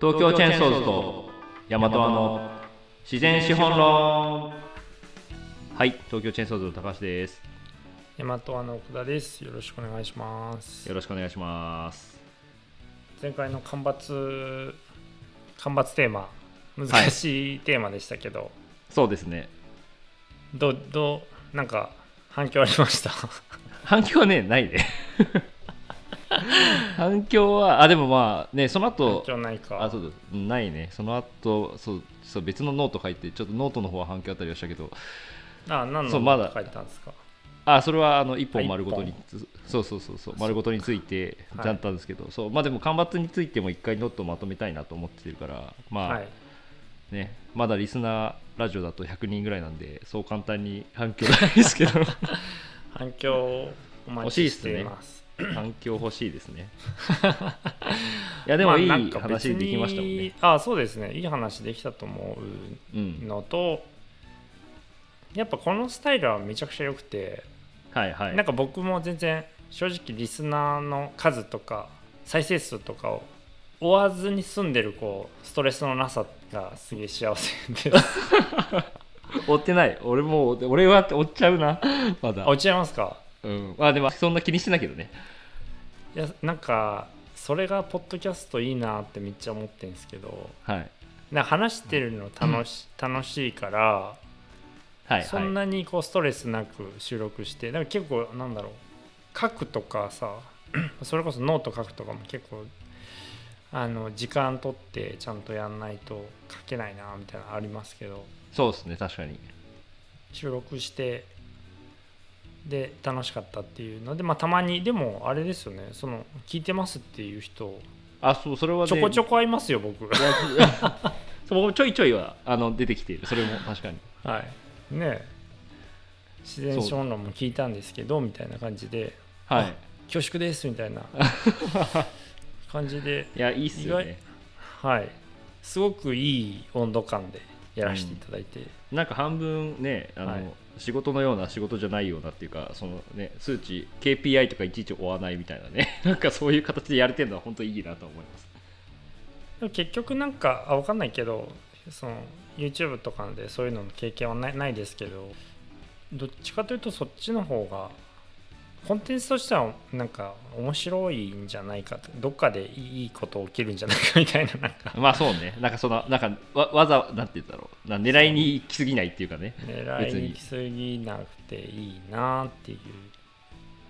東京チェーンソーズとヤマトアの自然資本論。はい東京チェーンソーズの高橋です。大和アの奥田です。よろしくお願いします。よ。ろしくお願いします。前回の干ばつ干ばつテーマ難しいテーマでしたけど、そうですね。どうどうなんか反響ありました？反響はねないね反響はあでもまあねその反後響ないか。あそうだないねその後そうそう別のノート書いてちょっとノートの方は反響あったりはしたけどあ何のそうまだ書いてたんですか？あそれはあの一あ本丸ごとに一そうそうそうそう丸ごとについてはいちゃんとあったんですけど、そうまあでも干ばつについても一回ノートまとめたいなと思ってるからまあ、はい。ねまだリスナーラジオだと100人ぐらいなんでそう簡単に反響ないですけど 反響お待ちしています。反響欲しいですね。いやでもいい話できましたもんね。別に、あそうですね。いい話できたと思ううん。のと、やっぱこのスタイルはめちゃくちゃ良くて。はいはい。なんか僕も全然正直リスナーの数とか再生数とかを追わずに済んでるこうストレスのなさがすげえ幸せです。追ってない。俺もう俺は追っちゃうな。まだ。あ落ちちゃいますか？うん。まあでもそんな気にしてないけどね。いやなんかそれがポッドキャストいいなってめっちゃ思ってるんですけどはい。な話してるの楽し,、楽しいからはいそんはいなにこうストレスなく収録してなんか結構なんだろう書くとかさ それこそノート書くとかも結構あの時間取ってちゃんとやんないと書けないなみたいなのありますけどそうですね確かに。収録してで楽しかったっていうのでまあたまにでもあれですよね。その聞いてますっていう人。あそうそれはね。ちょこちょこ会いますよ僕。そう僕ちょいちょいはあの出てきている。それも確かに。はい。ね。え自然資本論も聞いたんですけどみたいな感じで。はい。恐縮ですみたいな。感じで。いやいいっすよね。はい。すごくいい温度感でやらせていただいて、なんか半分ねあの、はい仕事のような仕事じゃないようなっていうかそのね数値 KPI とかいちいち追わないみたいなね。なんかそういう形でやれてるのは本当にいいなと思います。でも結局なんかあ分かんないけどその YouTube とかでそういうのの経験はないないですけどどっちかというとそっちの方がコンテンツとしてはなんか面白いんじゃないかとどっかでいいこと起きるんじゃないかみたいななんか。まあそうね。なんかそのなんかわわざなんて言うんだろう。な狙いに行き過ぎないっていうかね。狙いに行き過ぎなくていいなってい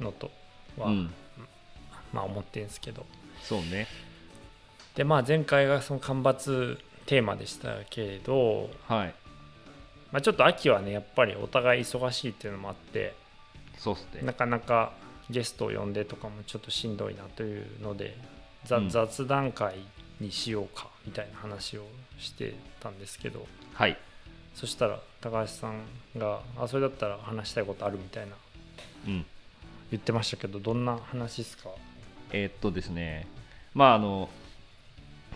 うのとは、うん。まあ思ってるんですけど。そうね。でまあ前回がその干ばつテーマでしたけれど、はい。まあ、ちょっと秋はねやっぱりお互い忙しいっていうのもあってそうっすね。なかなかゲストを呼んでとかもちょっとしんどいなというので、ざうん。雑談会にしようかみたいな話をしてたんですけど。はい。そしたら高橋さんが「あそれだったら話したいことある」みたいな。うん。言ってましたけどどんな話ですか？えーっとですね。まああの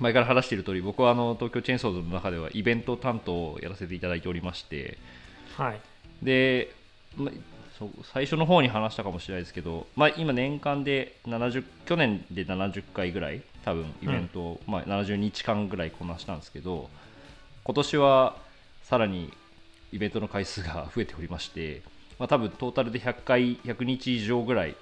前から話している通り僕はあの東京チェーンソーズの中ではイベント担当をやらせていただいておりまして。はい。で、最初の方に話したかもしれないですけど、まあ、今年間で70去年で70回ぐらい多分イベントを、まあ、70日間ぐらいこなしたんですけど今年はさらにイベントの回数が増えておりまして、まあ、多分トータルで100回100日以上ぐらい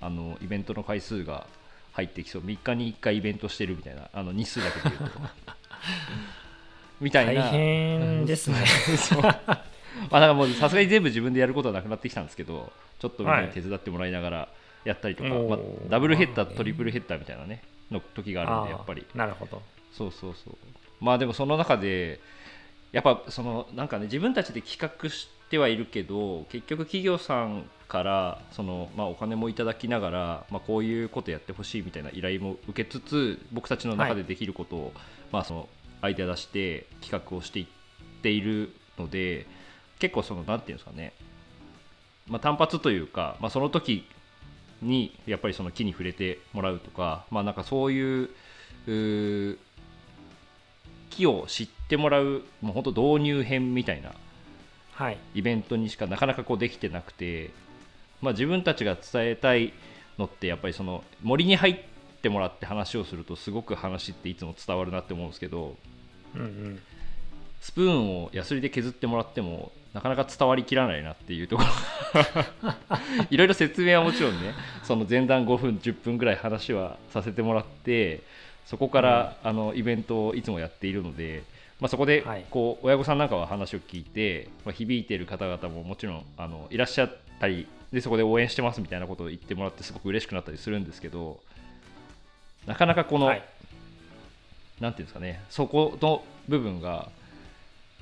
あのイベントの回数が入ってきそう。3日に1回イベントしてるみたいなあの日数だけで言うと。みたい大な変ですね まあだからもうさすがに全部自分でやることはなくなってきたんですけどちょっとみんなに手伝ってもらいながらやったりとか、はいまあダブルヘッダートリプルヘッダーみたいなねの時があるんでやっぱり。なるほど。そうそうそう。まあでもその中でやっぱそのなんかね自分たちで企画してはいるけど結局企業さんからその、まあ、お金もいただきながら、まあ、こういうことやってほしいみたいな依頼も受けつつ僕たちの中でできることを、まあ、そのアイデア出して企画をしていっているので結構そのなんていうんですかね、まあ、単発というか、まあ、その時にやっぱりその木に触れてもらうとか、まあ、なんかそういう木を知ってもらうもう本当導入編みたいなはい。イベントにしかなかなかこうできてなくて、まあ、自分たちが伝えたいのってやっぱりその森に入っってもらって話をするとすごく話っていつも伝わるなって思うんですけどうんうん。スプーンをヤスリで削ってもらってもなかなか伝わりきらないなっていうところ。いろいろ説明はもちろんねその前段5分10分ぐらい話はさせてもらってそこから、あのイベントをいつもやっているので、まあ、そこではい。こう親御さんなんかは話を聞いて、まあ、響いている方々ももちろんあのいらっしゃったりでそこで応援してますみたいなことを言ってもらってすごく嬉しくなったりするんですけどなかなかこの、はい。なんていうんですかねそこの部分が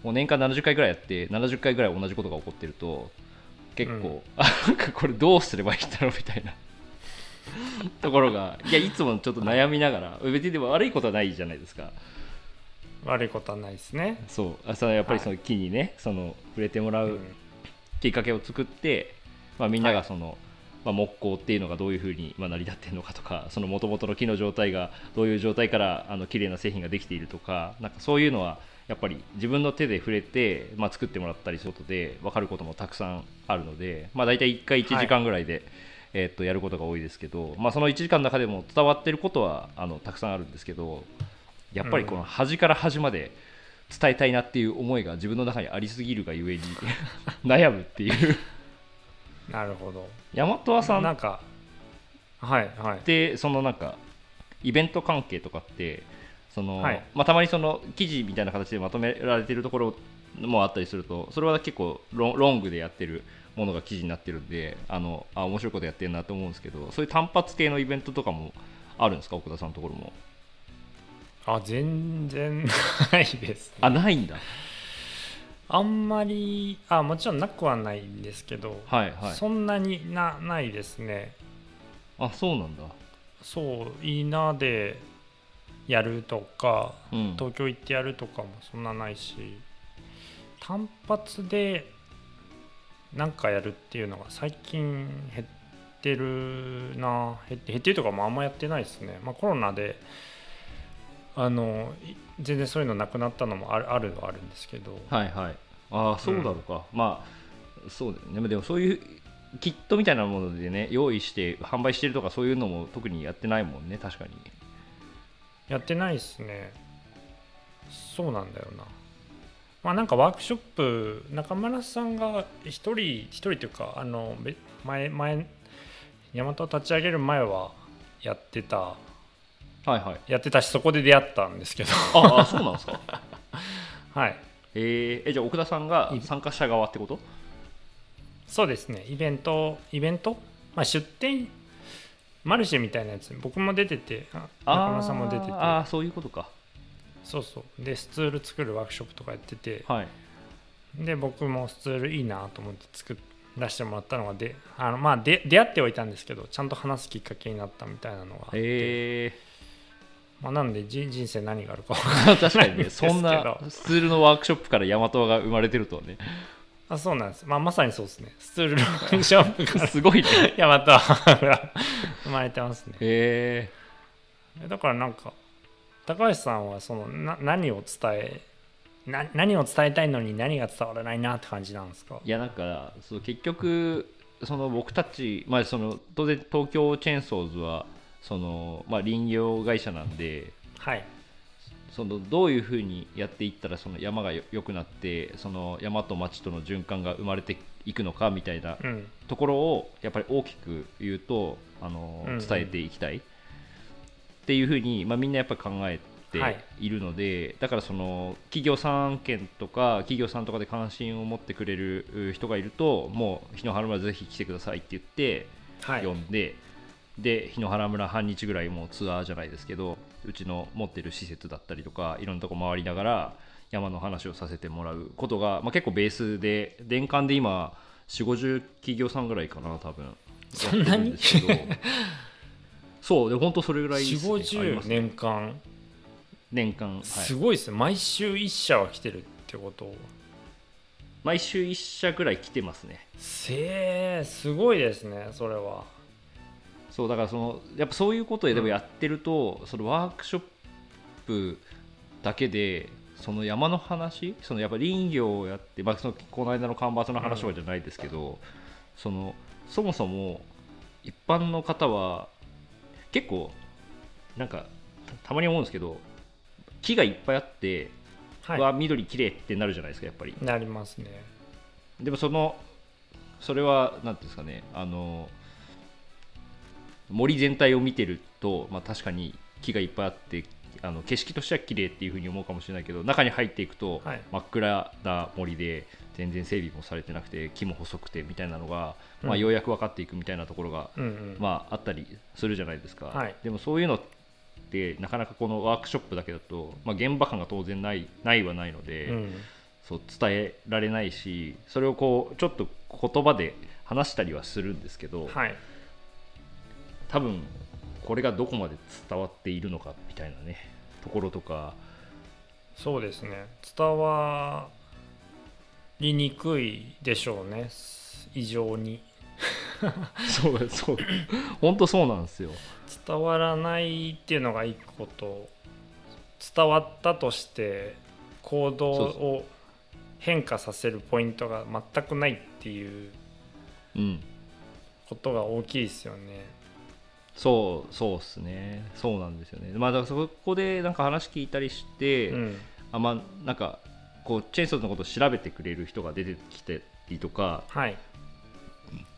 もう年間70回ぐらいやって70回ぐらい同じことが起こってると結構、あなんかこれどうすればいいんだろうみたいな。ところがいやいつもちょっと悩みながら別にでも悪いことはないじゃないですか。悪いことはないですね。そう。あそのやっぱりその木にね、その触れてもらううん。きっかけを作って、まあ、みんながその、まあ、木工っていうのがどういうふうにまあ成り立ってるのかとかその元々の木の状態がどういう状態からあの綺麗な製品ができているとかなんかそういうのはやっぱり自分の手で触れて、まあ、作ってもらったりすることで分かることもたくさんあるので、まあ、大体1回1時間ぐらいで、えーっとやることが多いですけど、まあ、その1時間の中でも伝わってることはあのたくさんあるんですけどやっぱりこの端から端まで伝えたいなっていう思いが自分の中にありすぎるがゆえに 悩むっていうなるほど。大和さんっなんか、はいはい。てそのなんかイベント関係とかってその、はい。まあ、たまにその記事みたいな形でまとめられてるところもあったりするとそれは結構ロンロングでやってるものが記事になってるんであのあ面白いことやってるなと思うんですけどそういう単発系のイベントとかもあるんですか？奥田さんのところも。あ、全然 ないです、ね。あないんだ。あんまり、あ、もちろんなくはないんですけど、はいはい。そんなになないですね。あそうなんだ。そう、いいなでやるとか、うん。東京行ってやるとかもそんなないし単発で何かやるっていうのが最近減ってるな。減って減ってるとかもあんまやってないですね、まあ、コロナであのい全然そういうのなくなったのもあるあるはあるんですけど。はいはい。ああそうだろうか、まあそうだよね。でもそういうキットみたいなものでね用意して販売してるとかそういうのも特にやってないもんね確かにやってないですね。そうなんだよな。まあなんかワークショップ中村さんが一人一人というかあのべ前前大和を立ち上げる前はやってた。はいはい。やってたしそこで出会ったんですけど。ああそうなんですか？はい。えー。えじゃあ奥田さんが参加者側ってこと？そうですね。イベントイベント、まあ、出店マルシェみたいなやつ。僕も出ててあ中村さんも出てて。ああそういうことか。そうそう。でスツール作るワークショップとかやっててはい。で僕もスツールいいなと思って作っ出してもらったのがであのまあで出会ってはいたんですけどちゃんと話すきっかけになったみたいなのがあって、えまあ、なのでじ人生何があるか分かー、確かにねそんなスツールのワークショップからヤマトが生まれてるとはねあそうなんです、まあ、まさにそうですね。スツールのワークショップから。すごいね。ヤマトが生まれてますね。え。だからなんか高橋さんはそのな何を伝えな何を伝えたいのに何が伝わらないなって感じなんですか？ーいやなんかそう結局その僕たち、まあ、その当然東京チェーンソーズはその、まあ、林業会社なんではいそのどういうふうにやっていったらその山がよ良くなってその山と町との循環が生まれていくのかみたいなうん。ところをやっぱり大きく言うとあの伝えていきたい。っていうふうに、まあ、みんなやっぱり考えはい。ているので、だからその企業さん件とか企業さんとかで関心を持ってくれるう人がいるともう日野原村ぜひ来てくださいって言ってはい。呼んで、で日野原村半日ぐらいもうツアーじゃないですけどうちの持ってる施設だったりとかいろんなとこ回りながら山の話をさせてもらうことが、まあ、結構ベースで年間で今4 5 0企業さんぐらいかな多分。そんなに？そうで本当それぐらいです、4ね、5 0ありますね年間。年間、はい、すごいですね。毎週1社は来てるってこと。毎週1社ぐらい来てますね。せえすごいですねそれはそうだからそのやっぱそういうことででもやってると、そのワークショップだけでその山の話そのやっぱ林業をやって、まあ、そのこの間の干ばつの話とかじゃないですけど、そのそもそも一般の方は結構なんかたたまに思うんですけど木がいっぱいあって、はうわ緑綺麗ってなるじゃないですかやっぱり。いなりますね。でもそのそれは何ていうんですかねあの森全体を見てると、まあ、確かに木がいっぱいあってあの景色としては綺麗っていうふうに思うかもしれないけど中に入っていくとはい。真っ暗な森で全然整備もされてなくて木も細くてみたいなのが、まあ、うんようやく分かっていくみたいなところが、うんうん。まあ、あったりするじゃないですか、はい。でもそういうのってなかなかこのワークショップだけだと、まあ、現場感が当然ないないはないので、うん。そう伝えられないしそれをこうちょっと言葉で話したりはするんですけど、はい多分これがどこまで伝わっているのかみたいなねところとか。そうですね。伝わりにくいでしょうね。異常に。そうそう。本当そうなんですよ。伝わらないっていうのが一個と伝わったとして行動を変化させるポイントが全くないっていううん。ことが大きいですよね。そうそうっすね。そうなんですよね。まあだからそこでなんか話聞いたりして、うん。あまあなんかこうチェーンソーズのことを調べてくれる人が出てきたりとかはい。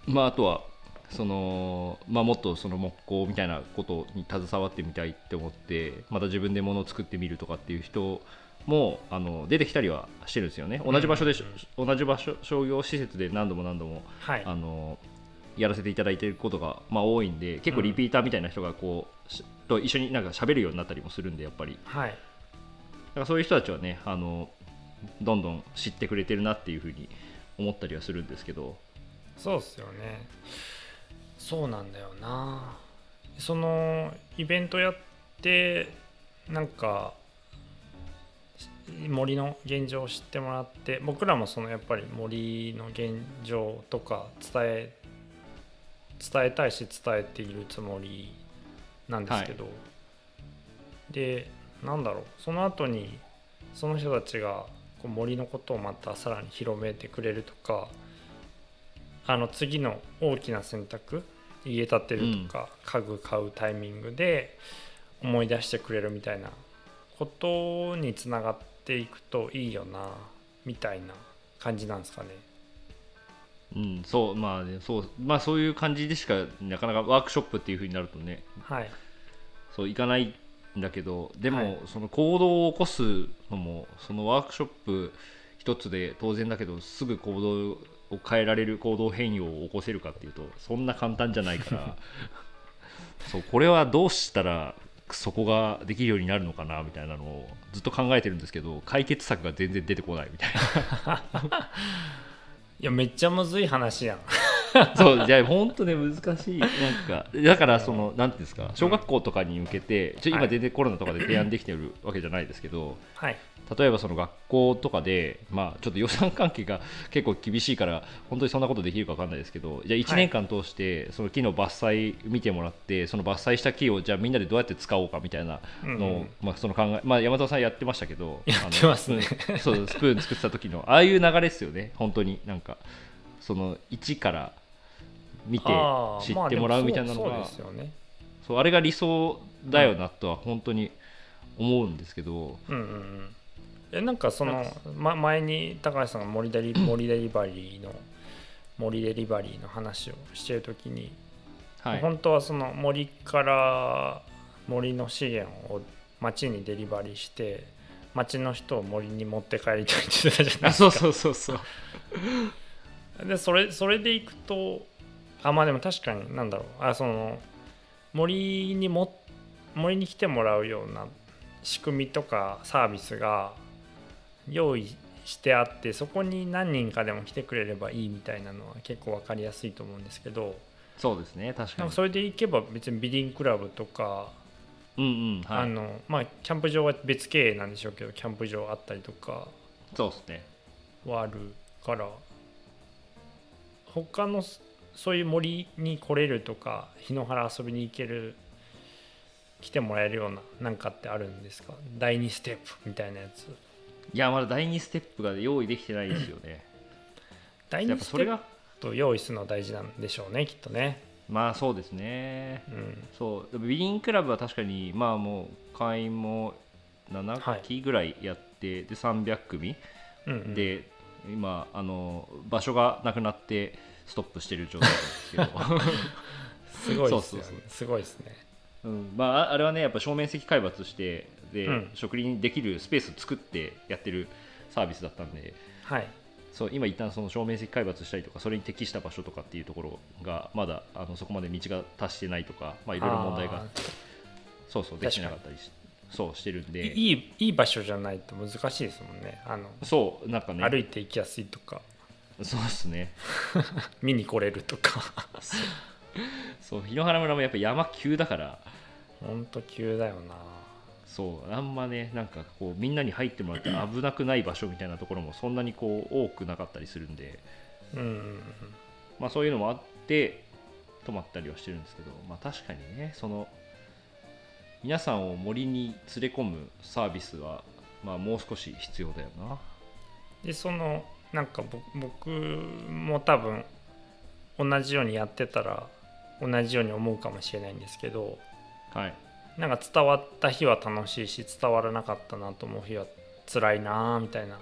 まあ、あとはその、まあ、もっとその木工みたいなことに携わってみたいって思ってまた自分で物を作ってみるとかっていう人もあの出てきたりはしてるんですよね。同じ場所で、同じ場所商業施設で何度も何度もはい。あのやらせていただいていることが、まあ、多いんで結構リピーターみたいな人がこう、しと一緒になんか喋るようになったりもするんでやっぱり。はい。だからそういう人たちはねあのどんどん知ってくれてるなっていうふうに思ったりはするんですけど。そうっすよね。そうなんだよな。そのイベントやってなんか森の現状を知ってもらって僕らもそのやっぱり森の現状とか伝え伝えたいし伝えているつもりなんですけど、でなんだろう。その後にその人たちがこう森のことをまたさらに広めてくれるとかあの次の大きな選択家建てるとか、家具買うタイミングで思い出してくれるみたいなことにつながっていくといいよなみたいな感じなんですかね。うん、そうまあねそうまあそういう感じでしかなかなかワークショップっていう風になるとねはい、そういかないんだけどでも、はい。その行動を起こすのもそのワークショップ一つで当然だけどすぐ行動を変えられる行動変容を起こせるかっていうとそんな簡単じゃないから そうこれはどうしたらそこができるようになるのかなみたいなのをずっと考えてるんですけど解決策が全然出てこないみたいい やめっちゃむずい話やん。な そうじゃあ本当ね難しい。なんかだからそのなんていうんですか小学校とかに向けてちょはい。今全然コロナとかで提案できてるわけじゃないですけどはい、例えばその学校とかで、まあ、ちょっと予算関係が 結構厳しいから本当にそんなことできるか分かんないですけどじゃあ1年間通してその木の伐採見てもらってその伐採した木をじゃあみんなでどうやって使おうかみたいなのを、うんうん。まあ、その考え、まあ、山田さんやってましたけどやってますね。あのスプーンそうスプーン作ってた時のああいう流れですよね本当に。なんかその一から見て知ってもらうみたいなのまあそうあれが理想だよなとは本当に思うんですけど、うんうんうん、えなんかその、ま、前に高橋さんが森デリ森デリバリーの森デリバリーの話をしてる時に、はい、本当はその森から森の資源を町にデリバリーして町の人を森に持って帰りたいって言ってたじゃないですか。あそうそうそうそう。でそれそれでいくとあまあでも確かになんだろう。あその森にも森に来てもらうような仕組みとかサービスが用意してあってそこに何人かでも来てくれればいいみたいなのは結構分かりやすいと思うんですけど。そうですね確かに。それでいけば別にビディングクラブとか、うんうんはい。あのまあキャンプ場は別経営なんでしょうけどキャンプ場あったりとかそうですね。はあるから他のそういう森に来れるとか日野原遊びに行ける来てもらえるようななんかってあるんですか？第2ステップみたいなやつ。いやまだ第2ステップが用意できてないですよね。第2ステップと用意するのは大事なんでしょうねきっとね。まあそうですね。うん。そうビリンクラブは確かにまあもう会員もはい7期ぐらいやって、で300組。うんうん、で今あの場所がなくなってストップしてる状態なんですけど。すごいですよね。すごいですね。うん。まあ、ああれはねやっぱ正面積開発してで、うん。植林できるスペース作ってやってるサービスだったんで。はい。そう今一旦その正面積開発したりとかそれに適した場所とかっていうところがまだあのそこまで道が達してないとか、まあ、いろいろ問題があそうそうできてなかったりしそうしてるんーで。いいいい場所じゃないと難しいですもんね。あのそうなんかね。歩いて行きやすいとかそうですね。見に来れるとか。そう。檜原村もやっぱ山急だから。ほんと急だよな。そうあんまねなんかこうみんなに入ってもらって危なくない場所みたいなところもそんなにこう多くなかったりするんで、うんうんうん。まあ、そういうのもあって泊まったりはしてるんですけど、まあ、確かにねその皆さんを森に連れ込むサービスは、まあ、もう少し必要だよな。でそのなんかぼ僕も多分同じようにやってたら同じように思うかもしれないんですけどはい。なんか伝わった日は楽しいし伝わらなかったなと思う日は辛いなみたいな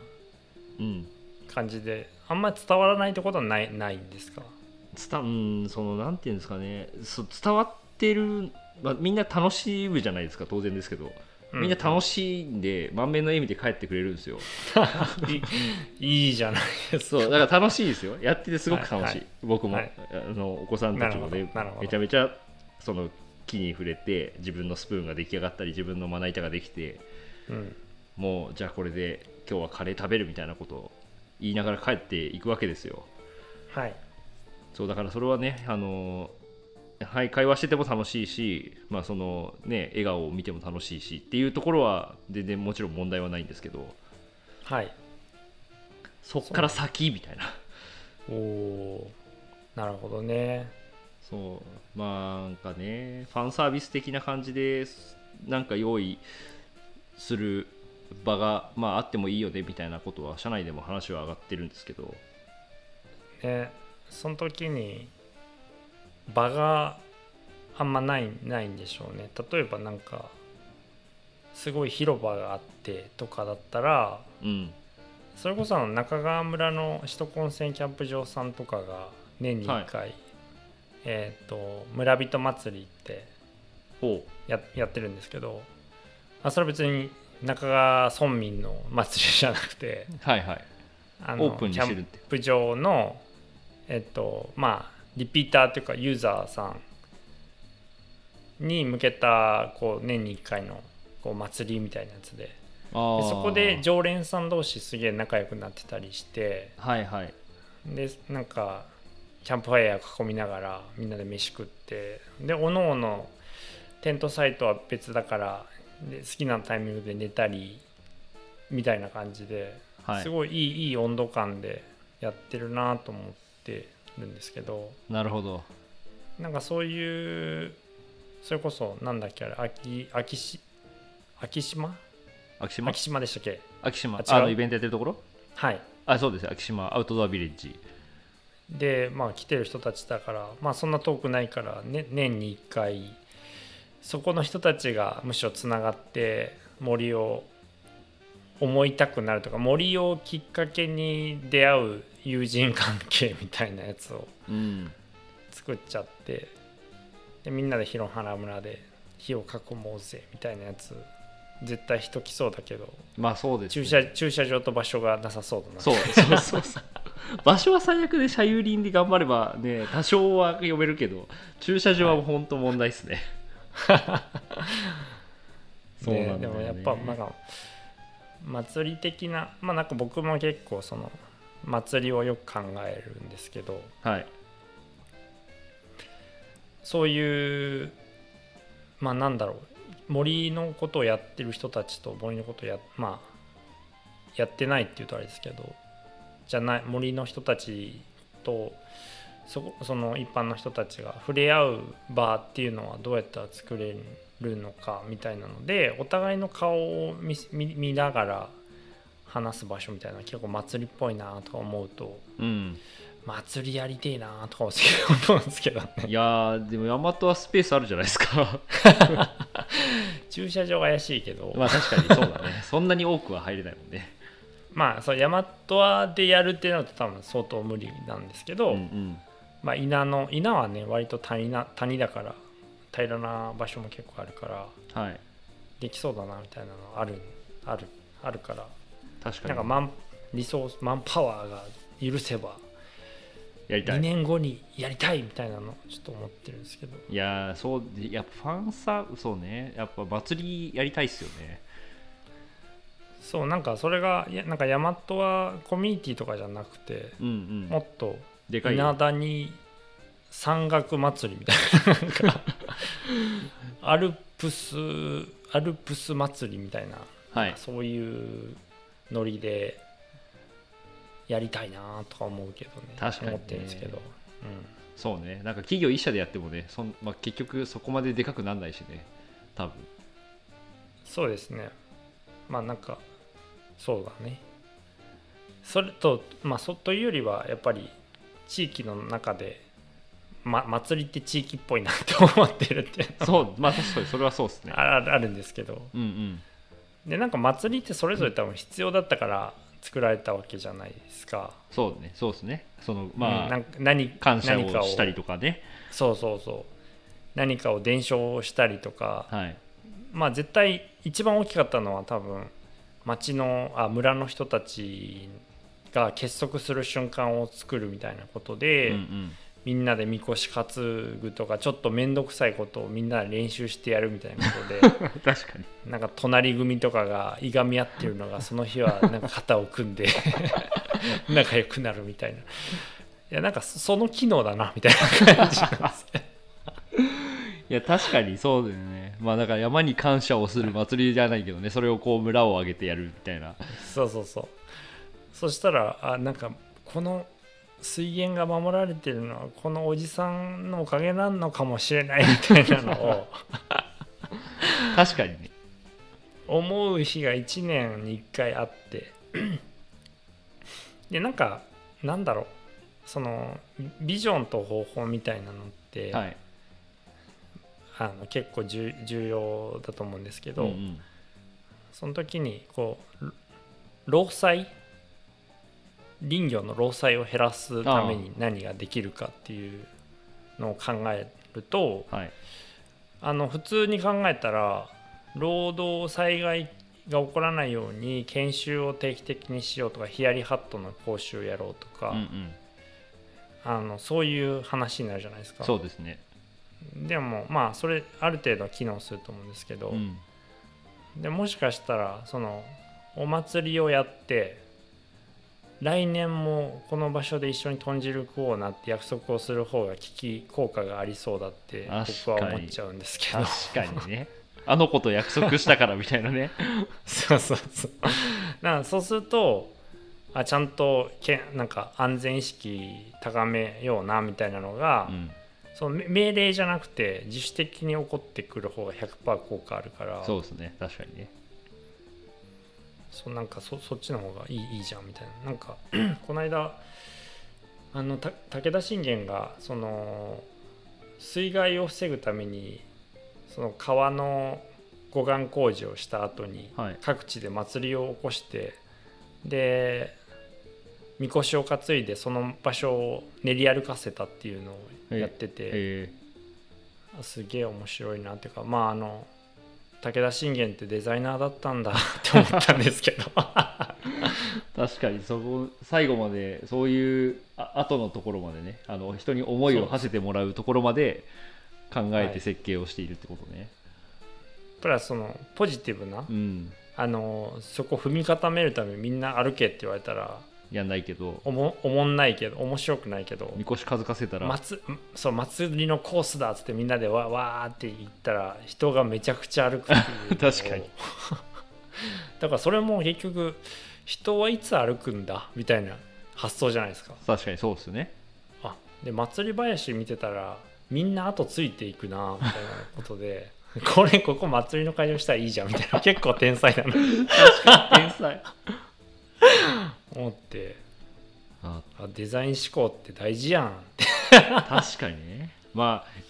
うん。感じであんまり伝わらないってことはないないんですか？伝うんそのなんていうんですかね。そう伝わってる、まあ、みんな楽しむじゃないですか当然ですけどみんな楽しいんで、満面の笑みで帰ってくれるんですよ。いいじゃないですか。そうだから楽しいですよ。やっててすごく楽しい、はいはい。僕も、はい。あのお子さんたちもねめちゃめちゃその木に触れて自分のスプーンが出来上がったり自分のまな板ができてうん。もうじゃあこれで今日はカレー食べるみたいなことを言いながら帰っていくわけですよ。はい。そうだからそれはねあのはい会話してても楽しいしまあそのね笑顔を見ても楽しいしっていうところは全然もちろん問題はないんですけど。はい。そっから先みたいな。おなるほどね。そう。まあなんかねファンサービス的な感じでなんか用意する場がまああってもいいよねみたいなことは社内でも話は上がってるんですけど。ね。その時に場があんまないないんでしょうね。例えばなんかすごい広場があってとかだったらうん。それこそあの中川村の首都高線キャンプ場さんとかが年に1回、えっ、と村人祭りってほややってるんですけどあそれは別に中川村民の祭りじゃなくてうはいはい。あオープンにしてるってキャンプ場のえっとまあリピーターというかユーザーさんに向けたこう年に1回のこう祭りみたいなやつでそこで常連さん同士すげえ仲良くなってたりして。はいはい。でなんかキャンプファイヤー囲みながらみんなで飯食って。でおのおのテントサイトは別だからで好きなタイミングで寝たりみたいな感じで、はい。すごいいいいい温度感でやってるなと思ってるんですけどなるほど。なんかそういうそれこそなんだっけあれ秋秋し秋島秋島秋島でしたっけ？秋島あのイベントやってるところ？はい。あそうです。秋島アウトドアビレッジ。でまあ来てる人たちだからまあそんな遠くないから、ね、年に1回そこの人たちがむしろつながって森を思いたくなるとか森をきっかけに出会う友人関係みたいなやつをうん。作っちゃってでみんなで広原村で火を囲もうぜみたいなやつ絶対人来そうだけどまあそうです、駐車駐車場と場所がなさそうだな。そうそうそうそう。場所は最悪で車有林で頑張ればね多少は読めるけど駐車場は本当問題ですね、そうなんだよね。でもやっぱなんか祭り的なまあなんか僕も結構その祭りをよく考えるんですけどはい。そういうまあなんだろう森のことをやってる人たちと森のことをやまあやってないっていうとあれですけどじゃない森の人たちとそこその一般の人たちが触れ合う場っていうのはどうやったら作れるのかみたいなのでお互いの顔を見ながら話す場所みたいな結構祭りっぽいなとか思うとうん。祭りやりてえなとか思うんですけどね。いやーでも大和はスペースあるじゃないですか。駐車場怪しいけど。まあ確かにそうだね。そんなに多くは入れないもんね。まあそう大和でやるってなると多分相当無理なんですけど、うんうん。まあ稲の稲はね割と谷な谷だから平らな場所も結構あるからはい。できそうだなみたいなのあるあるあるから確かに。なんかマンリソースマンパワーが許せば2やりたい。年後にやりたいみたいなのちょっと思ってるんですけど。いやーそうやっぱファンサそうね。やっぱ祭りやりたいっすよね。そうなんかそれがいやなんか大和はコミュニティとかじゃなくてうんうん。もっとでかい稲田に山岳祭りみたいななんかアルプスアルプス祭りみたいな、はい。そういうノリでやりたいなとか思うけどね。確かにね。思ってるんですけど、そうね。なんか企業一社でやってもねそん、まあ、結局そこまででかくならないしね。多分。うん、そうですね。まあなんかそうだね。それとまあそというよりはやっぱり地域の中で、ま、祭りって地域っぽいなって思ってるっていうのそうまあ確かにそれはそうですね。ああるんですけど。うんうんでなんか祭りってそれぞれ多分必要だったから作られたわけじゃないですか。そうねそうですね。そのまあ、うん何感謝を。したりとかね。そうそうそう。何かを伝承したりとか。はい。まあ絶対一番大きかったのは多分町のあ村の人たちが結束する瞬間を作るみたいなことで、うんうんみんなでみこし担ぐとかちょっと面倒くさいことをみんなで練習してやるみたいなことで 確かに。なんか隣組とかがいがみ合ってるのがその日はなんか肩を組んで 仲良くなるみたいな。いやなんかそその機能だなみたいな感じなんです。ね いや確かにそうだよね。まあだから山に感謝をする祭りじゃないけどねそれをこう村を挙げてやるみたいな。そうそうそう。そしたらあなんかこの水源が守られてるのはこのおじさんのおかげなのかもしれないみたいなのを 確かにね。思う日が1年に1回あって。でなんかなんだろう。そのビジョンと方法みたいなのって、はい。あの結構重重要だと思うんですけど、うんうん。その時にこう労災林業の労災を減らすために何ができるかっていうのを考えるとはい。あの普通に考えたら労働災害が起こらないように研修を定期的にしようとかヒヤリハットの講習をやろうとか、うんうん。あのそういう話になるじゃないですか。そうですね。でもまあそれある程度は機能すると思うんですけど、うん。でもしかしたらそのお祭りをやって来年もこの場所で一緒に豚汁食おうなって約束をする方が危機効果がありそうだって僕は思っちゃうんですけど。確かにね。あの子と約束したからみたいなね。そうそうそう。だからそうするとあちゃんとけなんか安全意識高めようなみたいなのが、うん。そのめ命令じゃなくて自主的に起こってくる方が100%効果あるから。そうですね。確かにねそうなんかそそっちの方がいいいいじゃんみたいな。なんか この間あのた武田信玄がその水害を防ぐためにその川の護岸工事をした後にはい。各地で祭りを起こしてでみこしを担いでその場所を練り歩かせたっていうのをやってて、えあすげえ面白いなっていうかまああの武田信玄ってデザイナーだったんだ って思ったんですけど。ー 確かにそこ最後までそういうあ後のところまでねあの人に思いを馳せてもらうところまで考えはいて設計をしているってことね、プラスそのポジティブなうん。あのそこ踏み固めるためにみんな歩けって言われたらやんないけどおもおもんないけど面白くないけどみこし数かせたら、祭そう祭りのコースだっつってみんなでわわーって言ったら人がめちゃくちゃ歩くっていう。確かに。だからそれも結局人はいつ歩くんだ？みたいな発想じゃないですか。確かにそうですよね。あで祭り林見てたらみんな後ついていくなみたいなことで これここ祭りの会場したらいいじゃんみたいな。結構天才だな。天才思ってあ。あデザイン思考って大事やん。って確かにね。まあ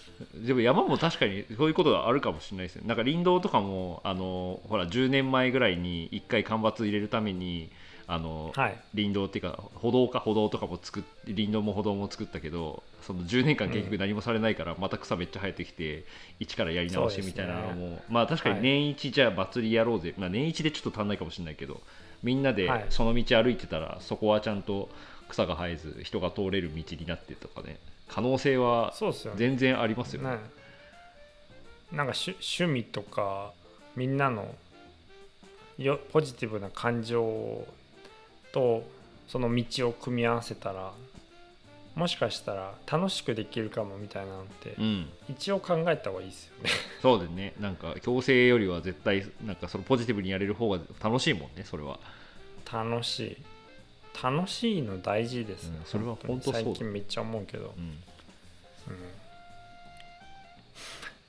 でも山も確かにそういうことがあるかもしれないですよ。なんか林道とかもあのほら10年前ぐらいに1回間伐入れるためにあの、はい。林道っていうか歩道か歩道とかも作っ林道も歩道も作ったけどその10年間結局何もされないからまた草めっちゃ生えてきて一からやり直しみたいなのも、まあ確かに年一じゃあ祭りやろうぜ、まあ、年一でちょっと足んないかもしれないけどみんなではい。その道歩いてたらそこはちゃんと草が生えず人が通れる道になってとかね。可能性は全然ありますよね。ね。なんか趣趣味とかみんなのよポジティブな感情とその道を組み合わせたらもしかしたら楽しくできるかもみたいなのってうん。一応考えた方がいいですよね。そうですね。なんか強制よりは絶対なんかそのポジティブにやれる方が楽しいもんねそれは。楽しい。楽しいの大事です。ね、うんそれは本当そうだ。最近めっちゃ思うけど、うん。うん。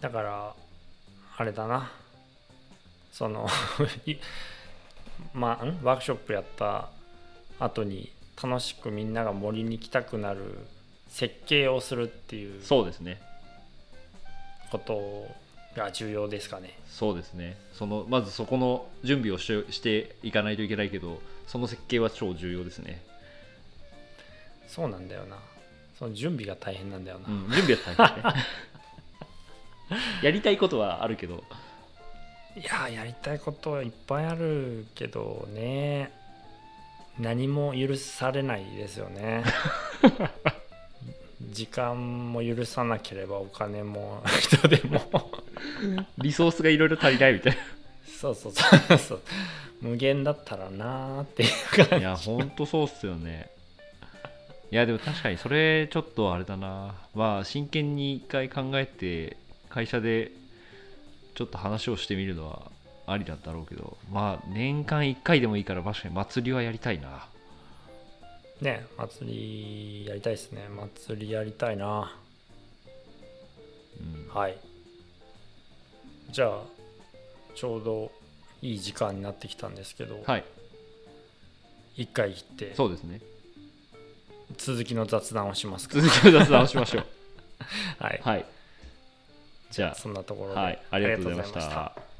だからあれだな。その いまあん？ワークショップやった後に楽しくみんなが森に来たくなる設計をするっていうそうですね。ことが重要ですかね。そうですね。そのまずそこの準備をししていかないといけないけどその設計は超重要ですね、そうなんだよな。その準備が大変なんだよな、うん、準備は大変ね。やりたいことはあるけど。いややりたいことはいっぱいあるけどね何も許されないですよね。時間も許さなければお金も人でも。リソースがいろいろ足りないみたいそうそうそうそう。無限だったらなーっていう感ないやほんとそうっすよね。いやでも確かにそれちょっとあれだな。まあ真剣に一回考えて会社でちょっと話をしてみるのはありなんだろうけどまあ年間1回でもいいから確かに祭りはやりたいな。ね祭りやりたいですね。祭りやりたいな。うん。はい。じゃあちょうどいい時間になってきたんですけど、はい。一回切ってそうですね。続きの雑談をしますか。続きの雑談をしましょう。はい、はい。じゃそんなところで、あはいありがとうございました